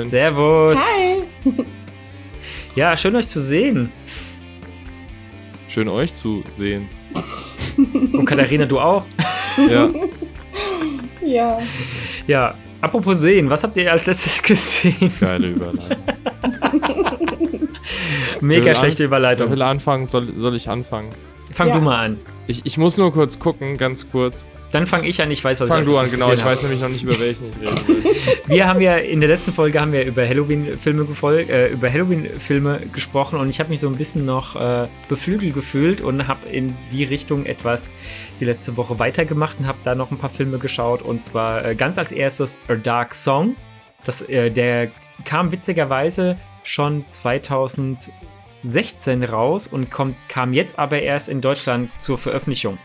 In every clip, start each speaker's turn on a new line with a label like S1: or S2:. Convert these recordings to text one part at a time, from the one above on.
S1: Moin.
S2: Servus.
S3: Hi.
S2: Ja, schön euch zu sehen.
S1: Schön euch zu sehen.
S2: Und Katharina, du auch?
S1: Ja.
S3: Ja.
S2: Ja, apropos sehen, was habt ihr als letztes gesehen?
S1: Geile Überleitung.
S2: Mega schlechte Überleitung.
S1: will anfangen? Soll, soll ich anfangen?
S2: Fang
S3: Ja.
S2: du mal an.
S1: Ich, ich muss nur kurz gucken, ganz kurz.
S2: Dann fange ich an, ich weiß, was
S1: Fang
S2: ich
S1: du an, genau. Ich
S2: habe.
S1: weiß nämlich noch nicht, über welchen ich will.
S2: Wir haben ja in der letzten Folge haben wir über Halloween-Filme äh, über Halloween-Filme gesprochen und ich habe mich so ein bisschen noch äh, beflügelt gefühlt und habe in die Richtung etwas die letzte Woche weitergemacht und habe da noch ein paar Filme geschaut und zwar äh, ganz als erstes A Dark Song. Das, äh, der kam witzigerweise schon 2016 raus und kommt, kam jetzt aber erst in Deutschland zur Veröffentlichung.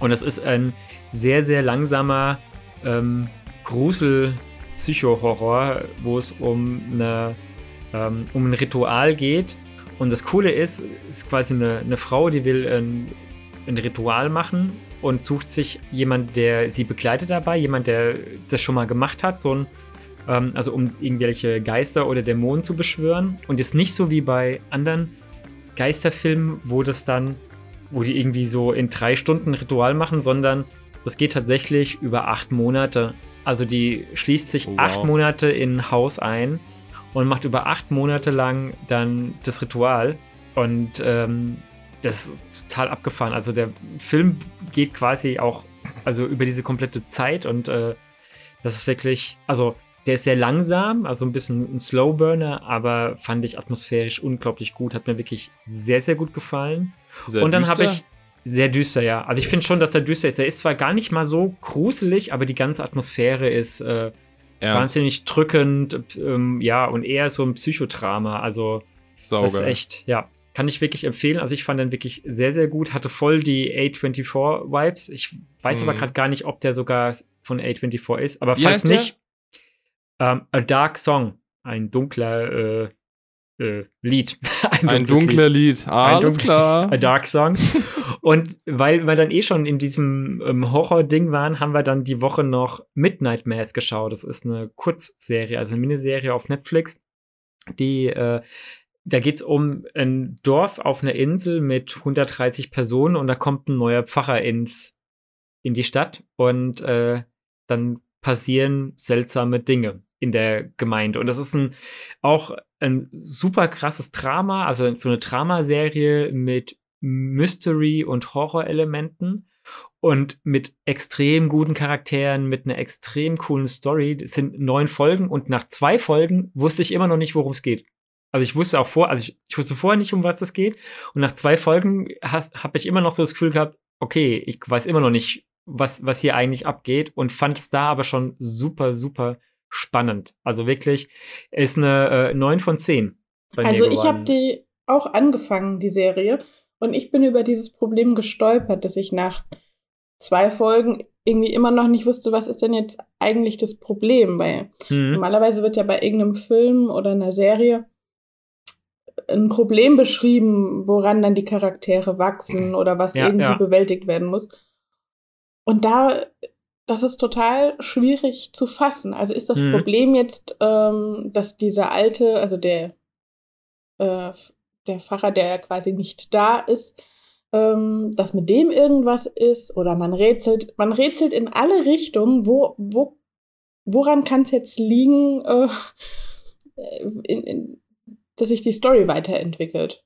S2: Und es ist ein sehr, sehr langsamer ähm, Grusel-Psycho-Horror, wo es um, eine, ähm, um ein Ritual geht. Und das Coole ist, es ist quasi eine, eine Frau, die will ein, ein Ritual machen und sucht sich jemand, der sie begleitet dabei, jemand, der das schon mal gemacht hat, so ein, ähm, also um irgendwelche Geister oder Dämonen zu beschwören. Und ist nicht so wie bei anderen Geisterfilmen, wo das dann, wo die irgendwie so in drei Stunden ein Ritual machen, sondern das geht tatsächlich über acht Monate. Also die schließt sich
S1: Oh, wow.
S2: acht Monate in ein Haus ein und macht über acht Monate lang dann das Ritual. Und ähm, das ist total abgefahren. Also der Film geht quasi auch also über diese komplette Zeit und äh, das ist wirklich, also der ist sehr langsam, also ein bisschen ein Slowburner, aber fand ich atmosphärisch unglaublich gut, hat mir wirklich sehr, sehr gut gefallen.
S1: Sehr
S2: und dann habe ich sehr düster, ja. Also ich finde schon, dass der düster ist. Der ist zwar gar nicht mal so gruselig, aber die ganze Atmosphäre ist äh, wahnsinnig drückend, ähm, ja, und eher so ein Psychodrama. Also das ist echt, ja, kann ich wirklich empfehlen. Also ich fand den wirklich sehr, sehr gut. Hatte voll die A24-Vibes. Ich weiß aber
S1: Mhm.
S2: gerade gar nicht, ob der sogar von A24 ist. Aber
S1: Wie
S2: falls nicht, ähm, A Dark Song. Ein dunkler äh, äh, Lied.
S1: Ein
S2: Lied.
S1: dunkler Lied. Alles
S2: dunkler-
S1: klar.
S2: A Dark Song. Und weil wir dann eh schon in diesem ähm, Horror-Ding waren, haben wir dann die Woche noch Midnight Mass geschaut. Das ist eine Kurzserie, also eine Miniserie auf Netflix. Die, äh, da geht es um ein Dorf auf einer Insel mit 130 Personen und da kommt ein neuer Pfarrer ins, in die Stadt und äh, dann passieren seltsame Dinge in der Gemeinde. Und das ist ein, auch ein super krasses Drama, also so eine Dramaserie mit Mystery- und Horror-Elementen und mit extrem guten Charakteren, mit einer extrem coolen Story. Es sind neun Folgen und nach zwei Folgen wusste ich immer noch nicht, worum es geht. Also ich wusste auch vor, also ich, ich wusste vorher nicht, um was es geht. Und nach zwei Folgen habe ich immer noch so das Gefühl gehabt, okay, ich weiß immer noch nicht, was, was hier eigentlich abgeht und fand es da aber schon super, super spannend. Also wirklich, ist eine äh, 9 von 10. bei mir
S3: Also ich habe die auch angefangen, die Serie. Und ich bin über dieses Problem gestolpert, dass ich nach zwei Folgen irgendwie immer noch nicht wusste, was ist denn jetzt eigentlich das Problem. Weil
S2: Mhm.
S3: normalerweise wird ja bei irgendeinem Film oder einer Serie ein Problem beschrieben, woran dann die Charaktere wachsen oder was
S2: Ja,
S3: irgendwie
S2: ja.
S3: bewältigt werden muss. Und da, das ist total schwierig zu fassen. Also ist das
S2: Mhm.
S3: Problem jetzt, ähm, dass dieser alte, also der, äh, der Pfarrer, der quasi nicht da ist, ähm, dass mit dem irgendwas ist oder man rätselt, man rätselt in alle Richtungen, wo, wo, woran kann es jetzt liegen, äh, in, in, dass sich die Story weiterentwickelt.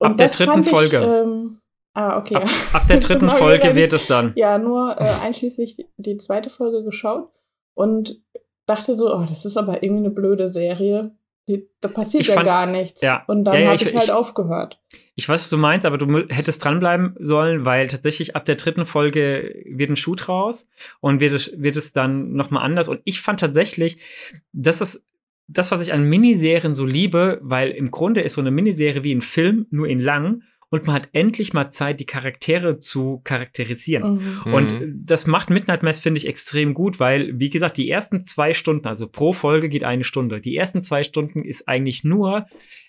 S2: Ab der dritten
S3: fand
S2: Folge.
S3: ähm, ah, okay.
S2: Ab, ab der dritten Folge wird es dann.
S3: Ja, nur äh, einschließlich die zweite Folge geschaut und dachte so, oh, das ist aber irgendwie eine blöde Serie. Die, da passiert
S2: Ich
S3: ja
S2: fand-
S3: gar nichts.
S2: ja.
S3: Und dann
S2: Ja, ja,
S3: habe
S2: ich-
S3: ich, halt
S2: ich-
S3: aufgehört.
S2: Ich weiß, was du meinst, aber du hättest dranbleiben sollen, weil tatsächlich ab der dritten Folge wird ein Shoot raus und wird es, wird es dann nochmal anders. Und ich fand tatsächlich, das ist das, was ich an Miniserien so liebe, weil im Grunde ist so eine Miniserie wie ein Film, nur in lang. Und man hat endlich mal Zeit, die Charaktere zu charakterisieren.
S3: Mhm.
S2: Und
S1: Mhm.
S2: das macht Midnight Mass, finde ich, extrem gut, weil, wie gesagt, die ersten zwei Stunden, also pro Folge geht eine Stunde. Die ersten zwei Stunden ist eigentlich nur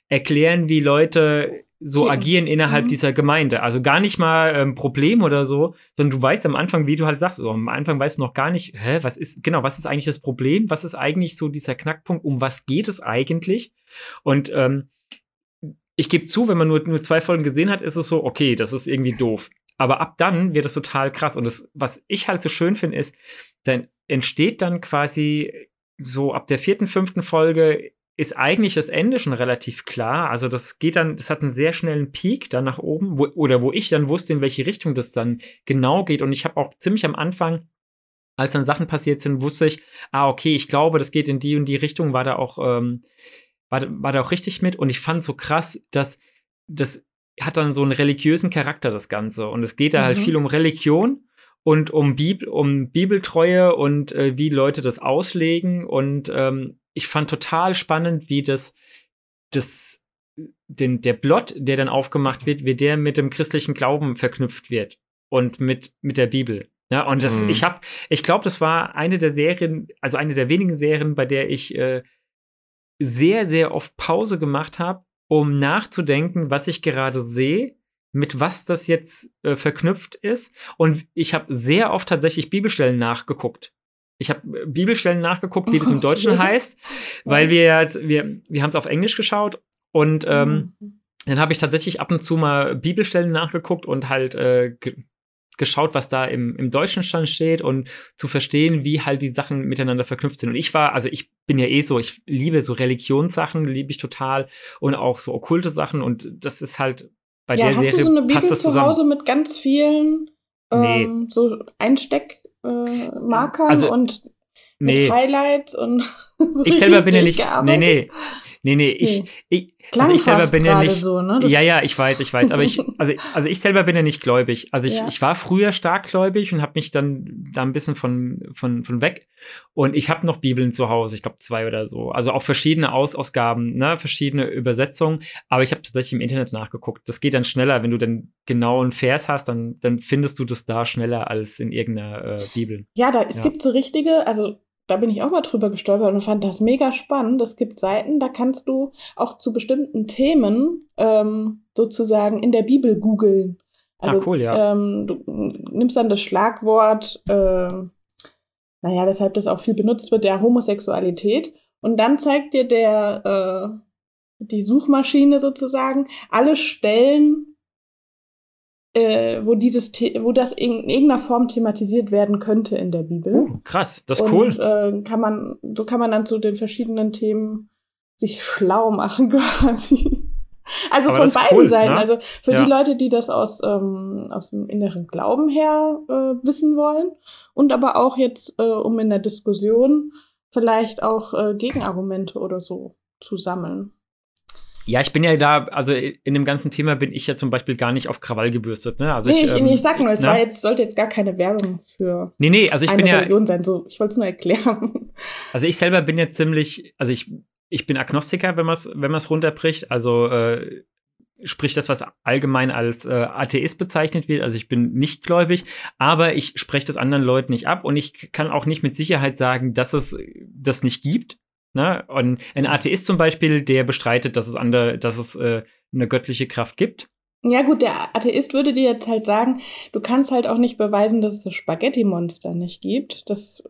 S2: erklären, wie Leute so
S3: Klicken.
S2: agieren innerhalb
S3: Mhm.
S2: dieser Gemeinde. Also gar nicht mal ähm, Problem oder so, sondern du weißt am Anfang, wie du halt sagst, so, am Anfang weißt du noch gar nicht, hä, was ist, genau, was ist eigentlich das Problem? Was ist eigentlich so dieser Knackpunkt? Um was geht es eigentlich? Und ähm, ich gebe zu, wenn man nur, nur zwei Folgen gesehen hat, ist es so, okay, das ist irgendwie doof. Aber ab dann wird es total krass. Und das, was ich halt so schön finde, ist, dann entsteht dann quasi so ab der vierten, fünften Folge ist eigentlich das Ende schon relativ klar. Also das geht dann, das hat einen sehr schnellen Peak dann nach oben, wo, oder wo ich dann wusste, in welche Richtung das dann genau geht. Und ich habe auch ziemlich am Anfang, als dann Sachen passiert sind, wusste ich, ah, okay, ich glaube, das geht in die und die Richtung, war da auch, ähm, war, da- war da auch richtig mit. Und ich fand so krass, dass das hat dann so einen religiösen Charakter, das Ganze. Und es geht da halt
S3: Mhm.
S2: viel um Religion und um, Bibel, um Bibeltreue und äh, wie Leute das auslegen. Und ähm, ich fand total spannend, wie das, das den, der Plot, der dann aufgemacht wird, wie der mit dem christlichen Glauben verknüpft wird und mit, mit der Bibel. Ja, und das,
S1: Mhm.
S2: ich habe, ich glaube, das war eine der Serien, also eine der wenigen Serien, bei der ich äh, sehr, sehr oft Pause gemacht habe, um nachzudenken, was ich gerade sehe, mit was das jetzt äh, verknüpft ist. Und ich habe sehr oft tatsächlich Bibelstellen nachgeguckt. Ich habe äh, Bibelstellen nachgeguckt, wie das im Deutschen heißt, weil wir wir, wir haben es auf Englisch geschaut und ähm,
S3: Mhm.
S2: dann habe ich tatsächlich ab und zu mal Bibelstellen nachgeguckt und halt äh, geschaut, was da im, im deutschen Stand steht und zu verstehen, wie halt die Sachen miteinander verknüpft sind. Und ich war, also ich bin ja eh so, ich liebe so Religionssachen, liebe ich total und auch so okkulte Sachen und das ist halt bei
S3: ja,
S2: der
S3: hast
S2: Serie
S3: du so eine Bibel zu
S2: zusammen.
S3: Hause mit ganz vielen
S2: Nee.
S3: ähm, so Einsteckmarkern äh,
S2: Also,
S3: und
S2: Nee,
S3: mit Highlights und so
S2: ich selber bin ja nicht, nee, nee, nee, nee, ich,
S3: Nee.
S2: ich,
S3: Klang
S2: also ich selber bin ja nicht,
S3: so, ne?
S2: Ja, ja, ich weiß, ich weiß, aber ich, also, also ich selber bin ja nicht gläubig. Also ich,
S3: Ja.
S2: ich war früher stark gläubig und habe mich dann da ein bisschen von, von, von weg. Und ich habe noch Bibeln zu Hause, ich glaube zwei oder so. Also auch verschiedene Aus Ausgaben, ne, verschiedene Übersetzungen. Aber ich habe tatsächlich im Internet nachgeguckt. Das geht dann schneller, wenn du dann genau einen Vers hast, dann, dann findest du das da schneller als in irgendeiner äh, Bibel.
S3: Ja, da, es
S2: Ja.
S3: gibt so richtige, also da bin ich auch mal drüber gestolpert und fand das mega spannend. Es gibt Seiten, da kannst du auch zu bestimmten Themen ähm, sozusagen in der Bibel googeln. Also,
S2: Ah, cool, ja.
S3: Ähm, du nimmst dann das Schlagwort, ähm, naja, weshalb das auch viel benutzt wird, der Homosexualität. Und dann zeigt dir der, äh, die Suchmaschine sozusagen alle Stellen, äh, wo dieses, The wo das in irgendeiner Form thematisiert werden könnte in der Bibel.
S2: Uh, krass, das ist
S3: Und
S2: cool.
S3: äh, kann man, so kann man dann zu den verschiedenen Themen sich schlau machen quasi. Also
S2: Aber
S3: von beiden
S2: cool,
S3: Seiten.
S2: ne?
S3: Also für
S2: Ja.
S3: die Leute, die das aus, ähm, aus dem inneren Glauben her äh, wissen wollen und aber auch jetzt, äh, um in der Diskussion vielleicht auch äh, Gegenargumente oder so zu sammeln.
S2: Ja, ich bin ja da, also in dem ganzen Thema bin ich ja zum Beispiel gar nicht auf Krawall gebürstet. Ne? Also
S3: nee,
S2: ich,
S3: ich,
S2: ähm,
S3: ich sag nur, es
S2: ne?
S3: war jetzt, sollte jetzt gar keine Werbung für
S2: Nee, nee, also ich
S3: eine
S2: bin ja,
S3: Religion sein. So, ich wollte es nur erklären.
S2: Also ich selber bin jetzt ziemlich, also ich, ich bin Agnostiker, wenn man es wenn man's runterbricht. Also äh, sprich das, was allgemein als äh, Atheist bezeichnet wird. Also ich bin nicht gläubig, aber ich spreche das anderen Leuten nicht ab und ich kann auch nicht mit Sicherheit sagen, dass es das nicht gibt. Ne? Und ein Atheist zum Beispiel, der bestreitet, dass es andere, dass es äh, eine göttliche Kraft gibt.
S3: Ja gut, der Atheist würde dir jetzt halt sagen, du kannst halt auch nicht beweisen, dass es das Spaghetti-Monster nicht gibt. Das,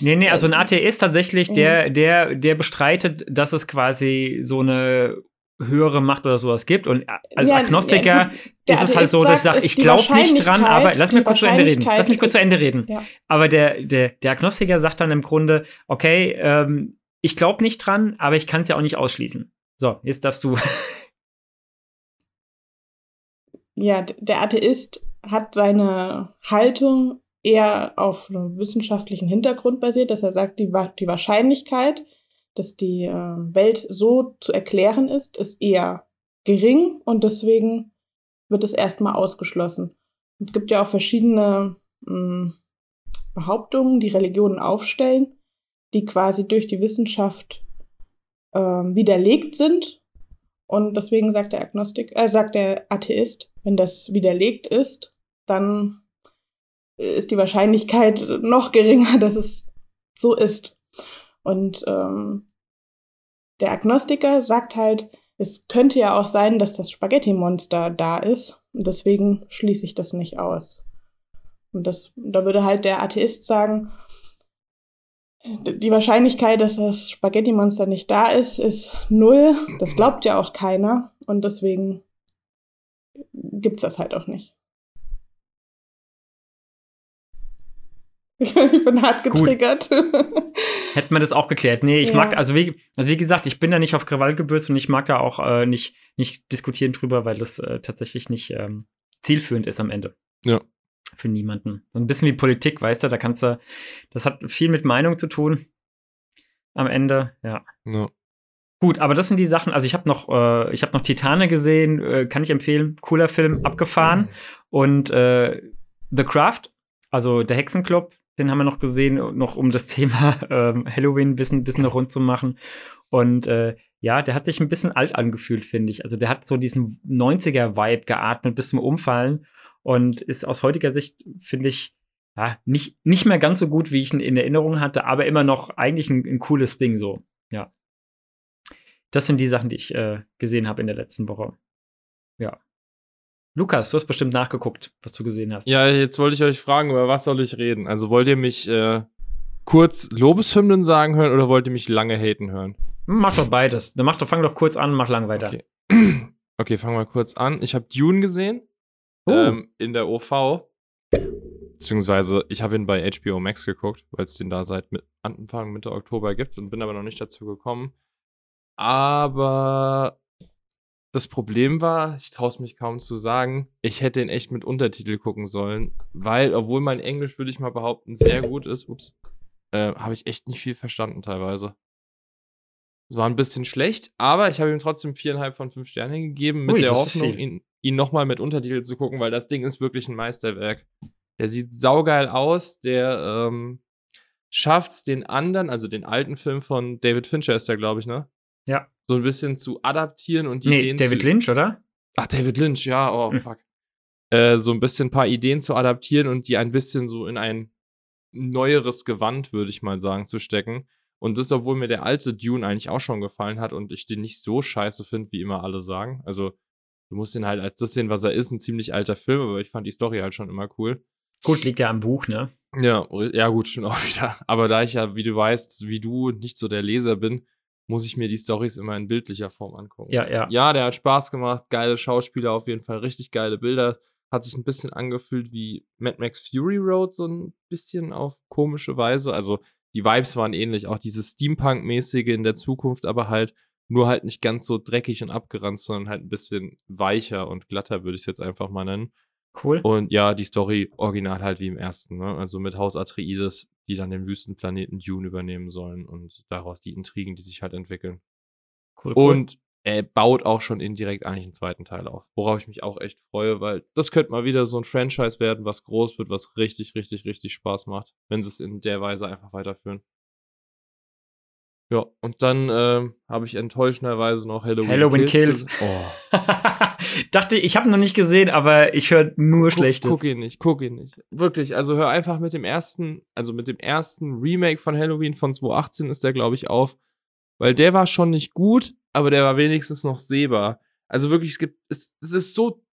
S2: Nee, nee, also ein
S3: Äh,
S2: Atheist tatsächlich, der, der, der bestreitet, dass es quasi so eine höhere Macht oder sowas gibt. Und als
S3: Ja,
S2: Agnostiker ist es halt so, dass ich sage, ich glaube nicht dran, aber lass mich kurz zu Ende reden. Lass mich kurz zu Ende reden.
S3: ja.
S2: Aber der, der, der Agnostiker sagt dann im Grunde, okay, ähm, ich glaube nicht dran, aber ich kann es ja auch nicht ausschließen. So, jetzt darfst du.
S3: ja, der Atheist hat seine Haltung eher auf einem wissenschaftlichen Hintergrund basiert, dass er sagt, die, die Wahrscheinlichkeit, dass die äh, Welt so zu erklären ist, ist eher gering und deswegen wird es erstmal ausgeschlossen. Es gibt ja auch verschiedene mh, Behauptungen, die Religionen aufstellen, die quasi durch die Wissenschaft ähm, widerlegt sind. Und deswegen sagt der Agnostik, äh, sagt der Atheist, wenn das widerlegt ist, dann ist die Wahrscheinlichkeit noch geringer, dass es so ist. Und ähm, der Agnostiker sagt halt, es könnte ja auch sein, dass das Spaghetti-Monster da ist. Und deswegen schließe ich das nicht aus. Und das, da würde halt der Atheist sagen, die Wahrscheinlichkeit, dass das Spaghetti-Monster nicht da ist, ist null. Das glaubt ja auch keiner. Und deswegen gibt's das halt auch nicht. Ich bin hart getriggert.
S2: Hätten wir das auch geklärt. Nee, ich ja. mag, also wie, also wie gesagt, ich bin da nicht auf Krawall gebürzt und ich mag da auch äh, nicht, nicht diskutieren drüber, weil das äh, tatsächlich nicht ähm, zielführend ist am Ende.
S1: Ja.
S2: Für niemanden. So ein bisschen wie Politik, weißt du, da kannst du, das hat viel mit Meinung zu tun. Am Ende, ja.
S1: ja.
S2: Gut, aber das sind die Sachen, also ich habe noch, äh, ich habe noch Titane gesehen, äh, kann ich empfehlen, cooler Film, abgefahren. Und äh, The Craft, also der Hexenclub, den haben wir noch gesehen, noch um das Thema ähm, Halloween ein bisschen, bisschen rund zu machen. Und äh, ja, der hat sich ein bisschen alt angefühlt, finde ich. Also der hat so diesen 90er-Vibe geatmet bis zum Umfallen und ist aus heutiger Sicht, finde ich, ja, nicht, nicht mehr ganz so gut, wie ich ihn in Erinnerung hatte, aber immer noch eigentlich ein, ein cooles Ding so. Ja. Das sind die Sachen, die ich äh, gesehen habe in der letzten Woche. Ja. Lukas, du hast bestimmt nachgeguckt, was du gesehen hast.
S1: Ja, jetzt wollte ich euch fragen, über was soll ich reden? Also wollt ihr mich äh, kurz Lobeshymnen sagen hören oder wollt ihr mich lange haten hören?
S2: Mach doch beides. Dann mach doch, fang doch kurz an, mach lang weiter.
S1: Okay, okay fangen wir kurz an. Ich habe Dune gesehen oh. ähm, in der OV. Beziehungsweise ich habe ihn bei HBO Max geguckt, weil es den da seit Anfang Mitte Oktober gibt und bin aber noch nicht dazu gekommen. Aber das Problem war, ich traue es mich kaum zu sagen, ich hätte ihn echt mit Untertitel gucken sollen, weil, obwohl mein Englisch, würde ich mal behaupten, sehr gut ist, ups, äh, habe ich echt nicht viel verstanden teilweise. Es war ein bisschen schlecht, aber ich habe ihm trotzdem viereinhalb von fünf Sterne gegeben, mit Ui, der Hoffnung, ihn, ihn nochmal mit Untertitel zu gucken, weil das Ding ist wirklich ein Meisterwerk. Der sieht saugeil aus, der ähm, schafft den anderen, also den alten Film von David Fincher ist der, glaube ich, ne?
S2: Ja
S1: so ein bisschen zu adaptieren und
S2: die nee, Ideen David
S1: zu
S2: Lynch, oder?
S1: Ach, David Lynch, ja, oh, hm. fuck. Äh, so ein bisschen ein paar Ideen zu adaptieren und die ein bisschen so in ein neueres Gewand, würde ich mal sagen, zu stecken. Und das, obwohl mir der alte Dune eigentlich auch schon gefallen hat und ich den nicht so scheiße finde, wie immer alle sagen. Also, du musst ihn halt als das sehen, was er ist, ein ziemlich alter Film, aber ich fand die Story halt schon immer cool.
S2: Gut, liegt ja am Buch, ne?
S1: Ja, ja, gut, stimmt auch wieder. Aber da ich ja, wie du weißt, wie du nicht so der Leser bin, muss ich mir die Stories immer in bildlicher Form angucken.
S2: Ja, ja.
S1: Ja, der hat Spaß gemacht, geile Schauspieler auf jeden Fall, richtig geile Bilder. Hat sich ein bisschen angefühlt wie Mad Max Fury Road, so ein bisschen auf komische Weise. Also die Vibes waren ähnlich, auch dieses Steampunk-mäßige in der Zukunft, aber halt nur halt nicht ganz so dreckig und abgeranzt, sondern halt ein bisschen weicher und glatter, würde ich es jetzt einfach mal nennen.
S2: Cool.
S1: Und ja, die Story original halt wie im ersten, ne? Also mit Haus Atreides, die dann den Wüstenplaneten Dune übernehmen sollen und daraus die Intrigen, die sich halt entwickeln. Cool, cool. Und er baut auch schon indirekt eigentlich einen zweiten Teil auf, worauf ich mich auch echt freue, weil das könnte mal wieder so ein Franchise werden, was groß wird, was richtig, richtig, richtig Spaß macht, wenn sie es in der Weise einfach weiterführen. Ja, und dann ähm, habe ich enttäuschenderweise noch Halloween,
S2: Halloween Kills. Kills. Oh. Dachte, ich habe noch nicht gesehen, aber ich höre nur guck, Schlechtes.
S1: Guck ihn nicht, guck ihn nicht. Wirklich, also hör einfach mit dem ersten, also mit dem ersten Remake von Halloween von 2018 ist der, glaube ich, auf. Weil der war schon nicht gut, aber der war wenigstens noch sehbar. Also wirklich, es gibt, es, es ist so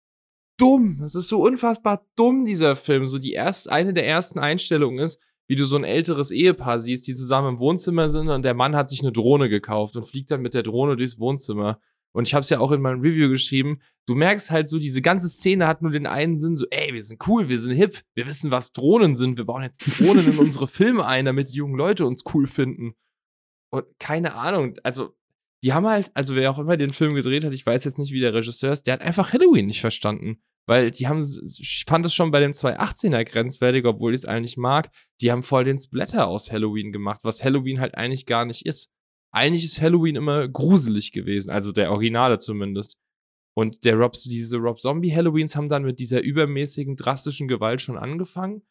S1: dumm. Es ist so unfassbar dumm, dieser Film. So die erste, eine der ersten Einstellungen ist, wie du so ein älteres Ehepaar siehst, die zusammen im Wohnzimmer sind und der Mann hat sich eine Drohne gekauft und fliegt dann mit der Drohne durchs Wohnzimmer. Und ich habe es ja auch in meinem Review geschrieben. Du merkst halt so, diese ganze Szene hat nur den einen Sinn, so, ey, wir sind cool, wir sind hip, wir wissen, was Drohnen sind, wir bauen jetzt Drohnen in unsere Filme ein, damit die jungen Leute uns cool finden. Und keine Ahnung, also, die haben halt, also wer auch immer den Film gedreht hat, ich weiß jetzt nicht, wie der Regisseur ist, der hat einfach Halloween nicht verstanden. Weil die haben, ich fand es schon bei dem 218er grenzwertig, obwohl ich es eigentlich mag. Die haben voll den Splatter aus Halloween gemacht, was Halloween halt eigentlich gar nicht ist. Eigentlich ist Halloween immer gruselig gewesen, also der Originale zumindest. Und der Rob, diese Rob Zombie Halloweens haben dann mit dieser übermäßigen, drastischen Gewalt schon angefangen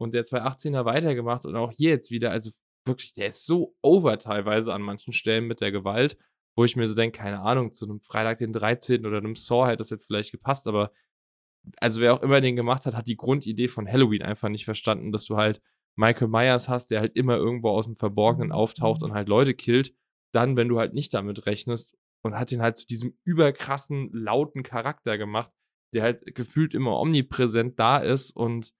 S1: und der 218er weitergemacht und auch hier jetzt wieder, also wirklich, der ist so over teilweise an manchen Stellen mit der Gewalt, wo ich mir so denke, keine Ahnung, zu einem Freitag den 13. oder einem Saw hätte das jetzt vielleicht gepasst, aber also wer auch immer den gemacht hat, hat die Grundidee von Halloween einfach nicht verstanden, dass du halt Michael Myers hast, der halt immer irgendwo aus dem Verborgenen auftaucht und halt Leute killt. Dann, wenn du halt nicht damit rechnest, und hat ihn halt zu diesem überkrassen, lauten Charakter gemacht, der halt gefühlt immer omnipräsent da ist und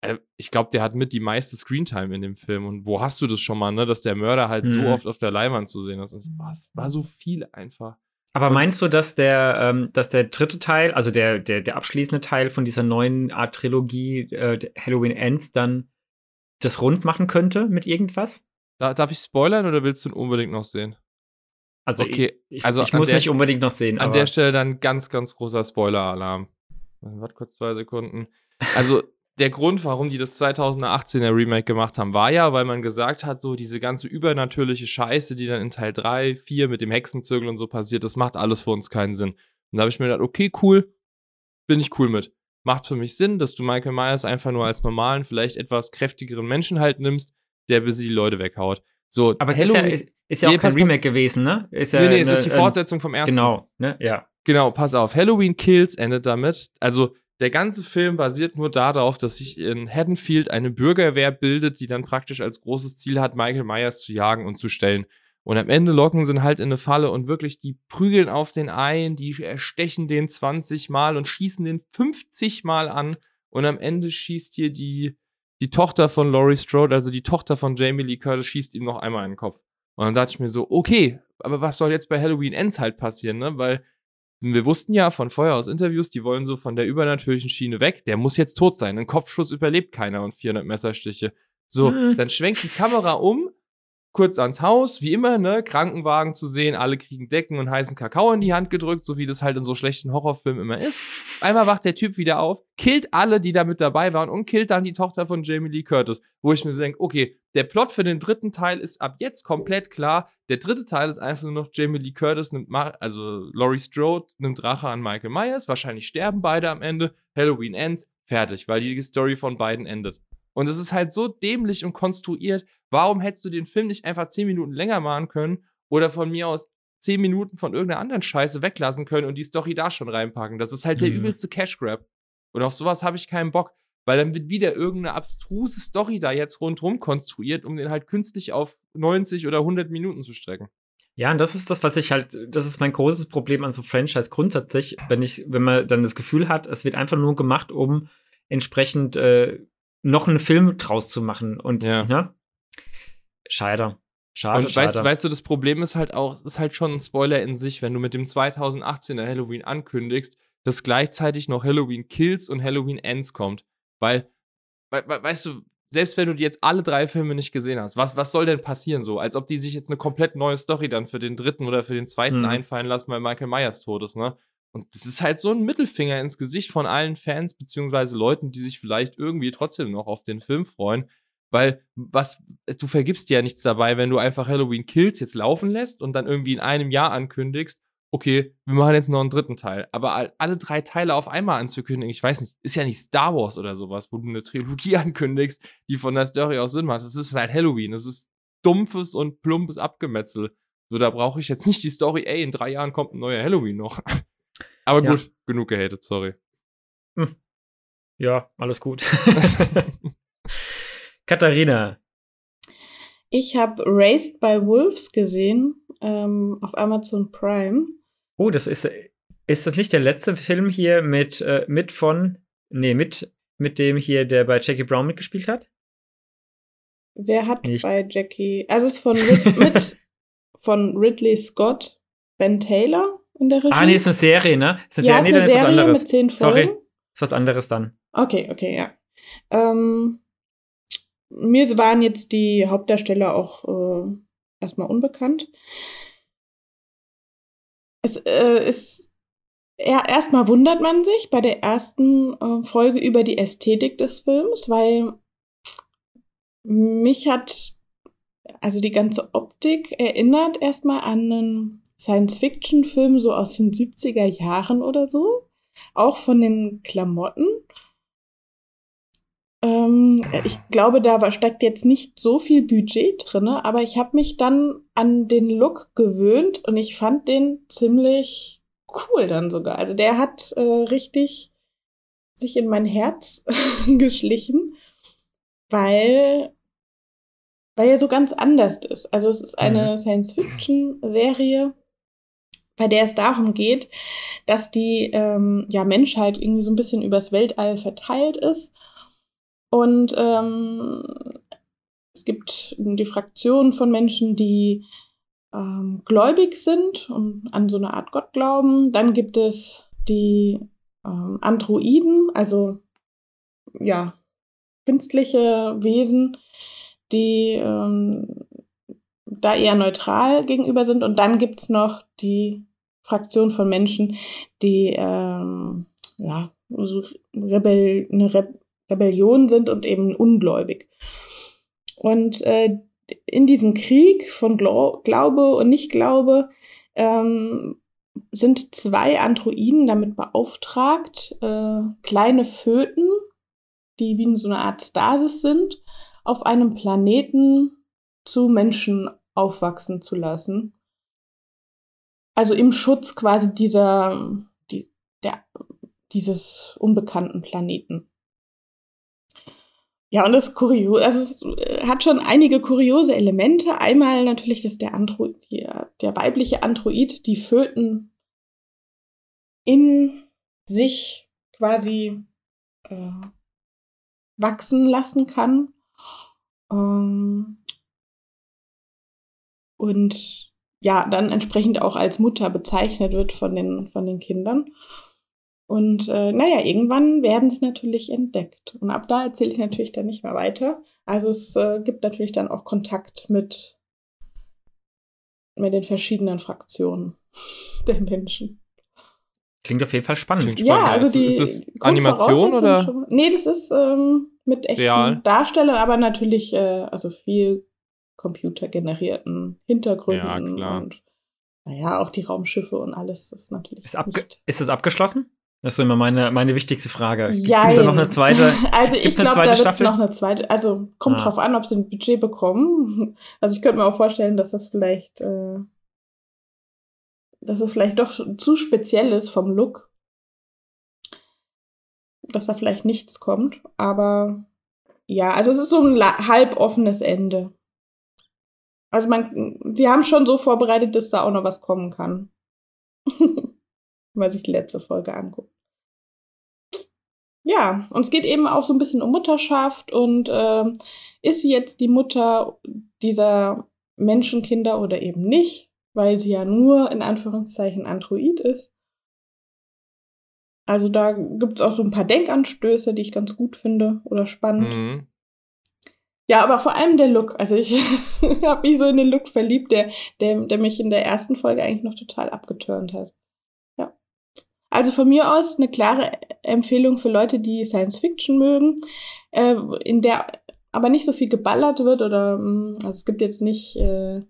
S1: äh, ich glaube, der hat mit die meiste Screentime in dem Film. Und wo hast du das schon mal, ne, dass der Mörder halt mhm. so oft auf der Leinwand zu sehen ist? Und oh, es war so viel einfach.
S2: Aber meinst du, dass der, ähm, dass der dritte Teil, also der, der, der abschließende Teil von dieser neuen Art Trilogie äh, Halloween Ends dann das rund machen könnte mit irgendwas?
S1: Da, darf ich spoilern oder willst du ihn unbedingt noch sehen?
S2: Also okay, ich, also ich muss der, nicht unbedingt noch sehen.
S1: An der Stelle dann ganz, ganz großer Spoiler-Alarm. Warte kurz zwei Sekunden. Also der Grund, warum die das 2018er Remake gemacht haben, war ja, weil man gesagt hat, so diese ganze übernatürliche Scheiße, die dann in Teil 3, 4 mit dem Hexenzirkel und so passiert, das macht alles für uns keinen Sinn. Und da habe ich mir gedacht, okay, cool, bin ich cool mit. Macht für mich Sinn, dass du Michael Myers einfach nur als normalen, vielleicht etwas kräftigeren Menschen halt nimmst, der bis die Leute weghaut. So,
S2: Aber es ist ja, ist, ist ja nee, auch kein Remake gewesen, ne?
S1: Ist
S2: ja
S1: nee, nee, eine, es ist die Fortsetzung vom ersten.
S2: Genau, ne? Ja.
S1: Genau, pass auf. Halloween Kills endet damit. Also, der ganze Film basiert nur darauf, dass sich in Haddonfield eine Bürgerwehr bildet, die dann praktisch als großes Ziel hat, Michael Myers zu jagen und zu stellen. Und am Ende locken sie ihn halt in eine Falle und wirklich, die prügeln auf den ein, die erstechen den 20 Mal und schießen den 50 Mal an. Und am Ende schießt hier die, die Tochter von Laurie Strode, also die Tochter von Jamie Lee Curtis, schießt ihm noch einmal in den Kopf. Und dann dachte ich mir so, okay, aber was soll jetzt bei Halloween Ends halt passieren, ne? Weil wir wussten ja von vorher aus Interviews, die wollen so von der übernatürlichen Schiene weg. Der muss jetzt tot sein. Ein Kopfschuss überlebt keiner und 400 Messerstiche. So, hm. dann schwenkt die Kamera um kurz ans Haus, wie immer, ne, Krankenwagen zu sehen, alle kriegen Decken und heißen Kakao in die Hand gedrückt, so wie das halt in so schlechten Horrorfilmen immer ist. Einmal wacht der Typ wieder auf, killt alle, die da mit dabei waren und killt dann die Tochter von Jamie Lee Curtis, wo ich mir denke, okay, der Plot für den dritten Teil ist ab jetzt komplett klar. Der dritte Teil ist einfach nur noch Jamie Lee Curtis nimmt, also Laurie Strode nimmt Rache an Michael Myers, wahrscheinlich sterben beide am Ende, Halloween ends, fertig, weil die Story von beiden endet. Und es ist halt so dämlich und konstruiert. Warum hättest du den Film nicht einfach 10 Minuten länger machen können oder von mir aus 10 Minuten von irgendeiner anderen Scheiße weglassen können und die Story da schon reinpacken? Das ist halt mhm. der übelste Cash Grab. Und auf sowas habe ich keinen Bock, weil dann wird wieder irgendeine abstruse Story da jetzt rundherum konstruiert, um den halt künstlich auf 90 oder 100 Minuten zu strecken.
S2: Ja, und das ist das, was ich halt, das ist mein großes Problem an so Franchise grundsätzlich, wenn ich, wenn man dann das Gefühl hat, es wird einfach nur gemacht, um entsprechend äh, noch einen Film draus zu machen. Und ja. ne? Scheider. Schade,
S1: und weißt, weißt du, das Problem ist halt auch, es ist halt schon ein Spoiler in sich, wenn du mit dem 2018er Halloween ankündigst, dass gleichzeitig noch Halloween Kills und Halloween Ends kommt. Weil, we, we, weißt du, selbst wenn du jetzt alle drei Filme nicht gesehen hast, was, was soll denn passieren so? Als ob die sich jetzt eine komplett neue Story dann für den dritten oder für den zweiten mhm. einfallen lassen, weil Michael Myers tot ist, ne? Und das ist halt so ein Mittelfinger ins Gesicht von allen Fans, beziehungsweise Leuten, die sich vielleicht irgendwie trotzdem noch auf den Film freuen. Weil, was, du vergibst dir ja nichts dabei, wenn du einfach Halloween Kills jetzt laufen lässt und dann irgendwie in einem Jahr ankündigst, okay, wir machen jetzt noch einen dritten Teil. Aber alle drei Teile auf einmal anzukündigen, ich weiß nicht, ist ja nicht Star Wars oder sowas, wo du eine Trilogie ankündigst, die von der Story aus Sinn macht. Das ist halt Halloween. Das ist dumpfes und plumpes Abgemetzel. So, da brauche ich jetzt nicht die Story, ey, in drei Jahren kommt ein neuer Halloween noch. Aber gut, ja. genug gehatet, sorry. Hm.
S2: Ja, alles gut. Katharina.
S3: Ich habe Raised by Wolves gesehen ähm, auf Amazon Prime.
S2: Oh, das ist. Ist das nicht der letzte Film hier mit, äh, mit von. Nee, mit, mit dem hier, der bei Jackie Brown mitgespielt hat?
S3: Wer hat ich. bei Jackie. Also es ist von, Rid mit, von Ridley Scott, Ben Taylor
S2: in der Regie? Ah, nee, ist eine Serie, ne? Ist eine ja, Serie, nee, dann ist was anderes. Mit zehn Sorry, ist was anderes dann.
S3: Okay, okay, ja. Ähm, mir waren jetzt die Hauptdarsteller auch äh, erstmal unbekannt. Es äh, ist ja, erstmal wundert man sich bei der ersten äh, Folge über die Ästhetik des Films, weil mich hat also die ganze Optik erinnert erstmal an einen Science-Fiction-Film so aus den 70er Jahren oder so. Auch von den Klamotten. Ähm, ich glaube, da steckt jetzt nicht so viel Budget drin, aber ich habe mich dann an den Look gewöhnt und ich fand den ziemlich cool dann sogar. Also der hat äh, richtig sich in mein Herz geschlichen, weil weil er so ganz anders ist. Also es ist eine mhm. Science-Fiction-Serie bei der es darum geht, dass die ähm, ja, Menschheit irgendwie so ein bisschen übers Weltall verteilt ist. Und ähm, es gibt die Fraktion von Menschen, die ähm, gläubig sind und an so eine Art Gott glauben. Dann gibt es die ähm, Androiden, also ja, künstliche Wesen, die ähm, da eher neutral gegenüber sind. Und dann gibt es noch die Fraktion von Menschen, die ähm, ja, so Rebell eine Re Rebellion sind und eben ungläubig. Und äh, in diesem Krieg von Glau Glaube und Nicht-Glaube ähm, sind zwei Androiden damit beauftragt, äh, kleine Föten, die wie so eine Art Stasis sind, auf einem Planeten zu Menschen aufwachsen zu lassen. Also im Schutz quasi dieser, die, der, dieses unbekannten Planeten. Ja, und das kurios, also es hat schon einige kuriose Elemente. Einmal natürlich, dass der Android, der, der weibliche Android die Föten in sich quasi äh, wachsen lassen kann. Ähm, und ja, dann entsprechend auch als Mutter bezeichnet wird von den, von den Kindern. Und äh, naja, irgendwann werden sie natürlich entdeckt. Und ab da erzähle ich natürlich dann nicht mehr weiter. Also es äh, gibt natürlich dann auch Kontakt mit, mit den verschiedenen Fraktionen der Menschen.
S2: Klingt auf jeden Fall spannend.
S3: Ja,
S1: spannend.
S3: also die
S1: ist das Animation oder?
S3: Schon, nee, das ist ähm, mit echten
S1: Real?
S3: Darstellern, aber natürlich äh, also viel computergenerierten Hintergründen
S1: Ja, klar.
S3: und naja, auch die Raumschiffe und alles ist natürlich
S2: Ist, abge ist es abgeschlossen? Das ist immer meine, meine wichtigste Frage. Gibt es da noch eine zweite?
S3: Also ich glaube,
S2: zweite
S3: da wird
S2: Staffel?
S3: noch eine zweite. Also kommt
S2: Ah.
S3: drauf an, ob sie ein Budget bekommen. Also ich könnte mir auch vorstellen, dass das vielleicht, äh, dass es vielleicht doch zu speziell ist vom Look, dass da vielleicht nichts kommt. Aber ja, also es ist so ein la- halb offenes Ende. Also man, die haben schon so vorbereitet, dass da auch noch was kommen kann. Wenn man sich die letzte Folge anguckt. Ja, und es geht eben auch so ein bisschen um Mutterschaft und ähm, ist sie jetzt die Mutter dieser Menschenkinder oder eben nicht, weil sie ja nur in Anführungszeichen Android ist. Also da gibt es auch so ein paar Denkanstöße, die ich ganz gut finde oder spannend.
S1: Mhm.
S3: Ja, aber vor allem der Look. Also ich habe mich so in den Look verliebt, der, der, der mich in der ersten Folge eigentlich noch total abgeturnt hat. Ja. Also von mir aus eine klare Empfehlung für Leute, die Science Fiction mögen, äh, in der aber nicht so viel geballert wird oder mh, also es gibt jetzt nicht äh,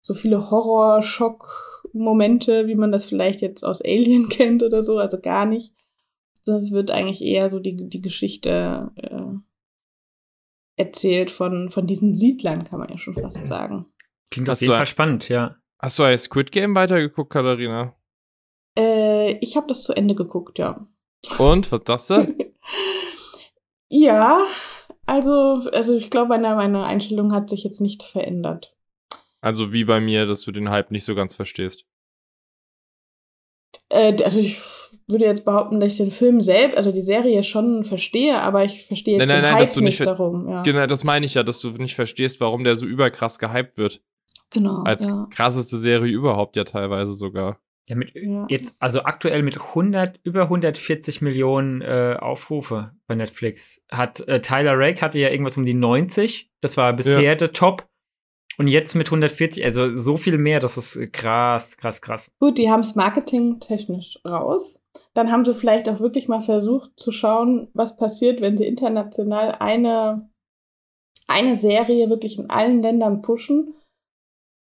S3: so viele Horror-Schock-Momente, wie man das vielleicht jetzt aus Alien kennt oder so, also gar nicht. Sondern es wird eigentlich eher so die, die Geschichte äh, erzählt von, von diesen Siedlern, kann man ja schon fast sagen.
S2: Klingt auf jeden Fall spannend, ja.
S1: Hast du bei Squid Game weitergeguckt, Katharina?
S3: Äh, ich habe das zu Ende geguckt, ja.
S1: Und, was sagst du?
S3: ja, also, also ich glaube, meine, meine Einstellung hat sich jetzt nicht verändert.
S1: Also wie bei mir, dass du den Hype nicht so ganz verstehst.
S3: Äh, also ich würde jetzt behaupten, dass ich den Film selbst, also die Serie schon verstehe, aber ich verstehe jetzt
S1: Nein, nein,
S3: den
S1: nein,
S3: Hype
S1: dass du nicht
S3: nicht darum. Ja.
S1: Genau, das meine ich ja, dass du nicht verstehst, warum der so überkrass gehypt wird.
S3: Genau.
S1: Als
S3: ja.
S1: krasseste Serie überhaupt ja teilweise sogar.
S2: ja mit,
S3: Ja.
S2: Jetzt, also aktuell mit 100, über 140 Millionen äh, Aufrufe bei Netflix. Hat äh, Tyler Rake hatte ja irgendwas um die 90. Das war bisher
S1: Ja.
S2: der Top. Und jetzt mit 140, also so viel mehr, das ist krass, krass, krass.
S3: Gut, die haben es marketingtechnisch raus. Dann haben sie vielleicht auch wirklich mal versucht zu schauen, was passiert, wenn sie international eine, eine Serie wirklich in allen Ländern pushen.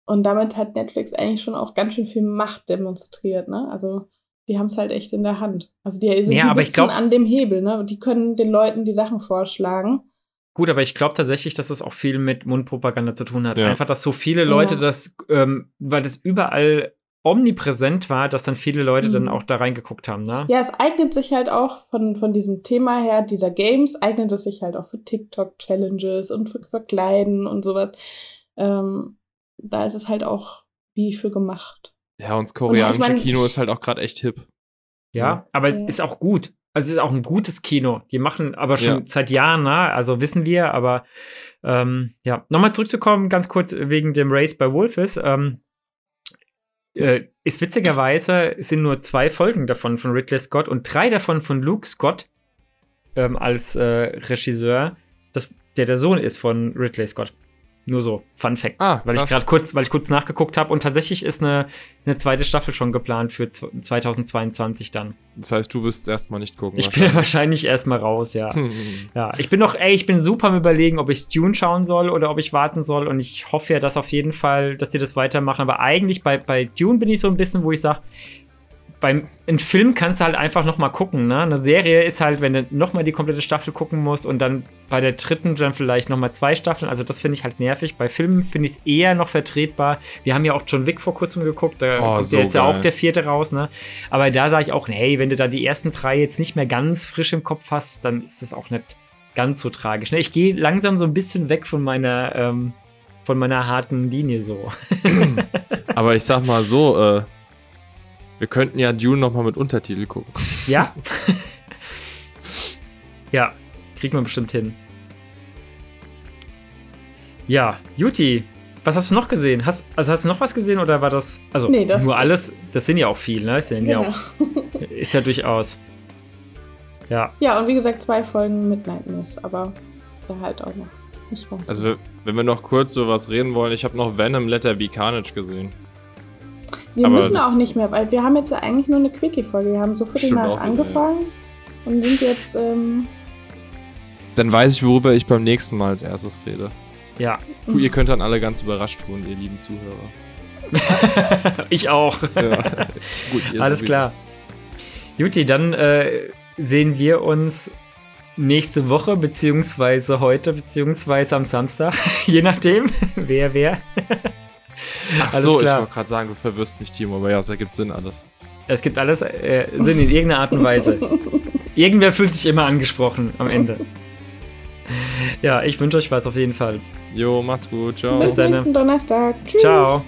S3: Und damit hat Netflix eigentlich schon auch ganz schön viel Macht demonstriert, ne? Also die haben es halt echt in der Hand. Also die, die
S2: Ja, aber ich
S3: sitzen
S2: glaub-
S3: an dem Hebel, ne? Die können den Leuten die Sachen vorschlagen.
S2: Gut, aber ich glaube tatsächlich, dass das auch viel mit Mundpropaganda zu tun hat.
S1: Ja.
S2: Einfach, dass so viele Leute
S3: Ja.
S2: das, ähm, weil das überall omnipräsent war, dass dann viele Leute dann
S3: Mhm.
S2: auch da reingeguckt haben, ne?
S3: Ja, es eignet sich halt auch von, von diesem Thema her, dieser Games, eignet es sich halt auch für TikTok-Challenges und für Verkleiden und sowas. Ähm, da ist es halt auch wie für gemacht.
S1: Ja, und das koreanische
S3: Und ich mein-
S1: Kino ist halt auch gerade echt hip.
S2: Ja,
S1: Ja.
S2: aber es ist auch gut. Also es ist auch ein gutes Kino. Die machen aber schon
S1: Ja.
S2: seit Jahren, ne? also wissen wir, aber ähm, ja, nochmal zurückzukommen, ganz kurz wegen dem Race bei Wolfes. Ähm, äh, ist witzigerweise, es sind nur zwei Folgen davon von Ridley Scott und drei davon von Luke Scott ähm, als äh, Regisseur, das, der der Sohn ist von Ridley Scott. Nur so, Fun Fact.
S1: Ah,
S2: weil ich gerade kurz, weil ich kurz nachgeguckt habe und tatsächlich ist eine, eine zweite Staffel schon geplant für zw- 2022 dann.
S1: Das heißt, du wirst es erstmal nicht gucken.
S2: Ich bin ja wahrscheinlich erstmal raus, ja. Ja, ich bin noch, ey, ich bin super am überlegen, ob ich Dune schauen soll oder ob ich warten soll. Und ich hoffe ja, dass auf jeden Fall, dass die das weitermachen. Aber eigentlich bei, bei Dune bin ich so ein bisschen, wo ich sage, beim ein Film kannst du halt einfach noch mal gucken, ne? Eine Serie ist halt, wenn du noch mal die komplette Staffel gucken musst und dann bei der dritten dann vielleicht noch mal zwei Staffeln. Also das finde ich halt nervig. Bei Filmen finde ich es eher noch vertretbar. Wir haben ja auch John Wick vor kurzem geguckt. Da
S1: Oh,
S2: kommt
S1: so
S2: ja jetzt ja auch
S1: geil.
S2: der vierte raus, ne? Aber da sage ich auch, hey, wenn du da die ersten drei jetzt nicht mehr ganz frisch im Kopf hast, dann ist das auch nicht ganz so tragisch. Ne? Ich gehe langsam so ein bisschen weg von meiner, ähm, von meiner harten Linie so.
S1: Aber ich sag mal so, äh, wir könnten ja Dune nochmal mit Untertitel gucken.
S2: Ja? ja, kriegt man bestimmt hin. Ja, Juti, was hast du noch gesehen? Hast, also hast du noch was gesehen oder war das. Also
S3: Nee, das-
S2: nur alles, das sind ja auch viel, ne? Ist ja,
S3: Genau.
S2: auch, ist ja durchaus. Ja.
S3: Ja, und wie gesagt, zwei Folgen Midnight Miss, aber der halt auch noch nicht.
S1: Also, wenn wir noch kurz über was reden wollen, ich habe noch Venom Letter Be Carnage gesehen.
S3: Wir
S1: aber
S3: müssen auch nicht mehr, weil wir haben jetzt eigentlich nur eine Quickie-Folge. Wir haben so
S1: Stimmt
S3: nach
S1: auch wieder,
S3: angefangen und sind jetzt, ähm,
S1: Dann weiß ich, worüber ich beim nächsten Mal als erstes rede.
S2: Ja.
S1: Du, ihr könnt dann alle ganz überrascht tun, ihr lieben Zuhörer.
S2: ich auch.
S1: Ja. Gut, ihr
S2: Alles
S1: sowieso.
S2: klar. Juti, dann äh, sehen wir uns nächste Woche, beziehungsweise heute, beziehungsweise am Samstag, je nachdem, wer wer.
S1: Ach
S2: Alles
S1: so,
S2: klar.
S1: ich wollte gerade sagen, du verwirrst mich, Timo, aber ja, es ergibt Sinn alles.
S2: Es gibt alles äh, Sinn in irgendeiner Art und Weise. Irgendwer fühlt sich immer angesprochen am Ende. Ja, ich wünsche euch was auf jeden Fall.
S1: Jo, macht's gut, ciao.
S2: Bis
S3: bis nächsten Donnerstag. Tschüss.
S2: Ciao.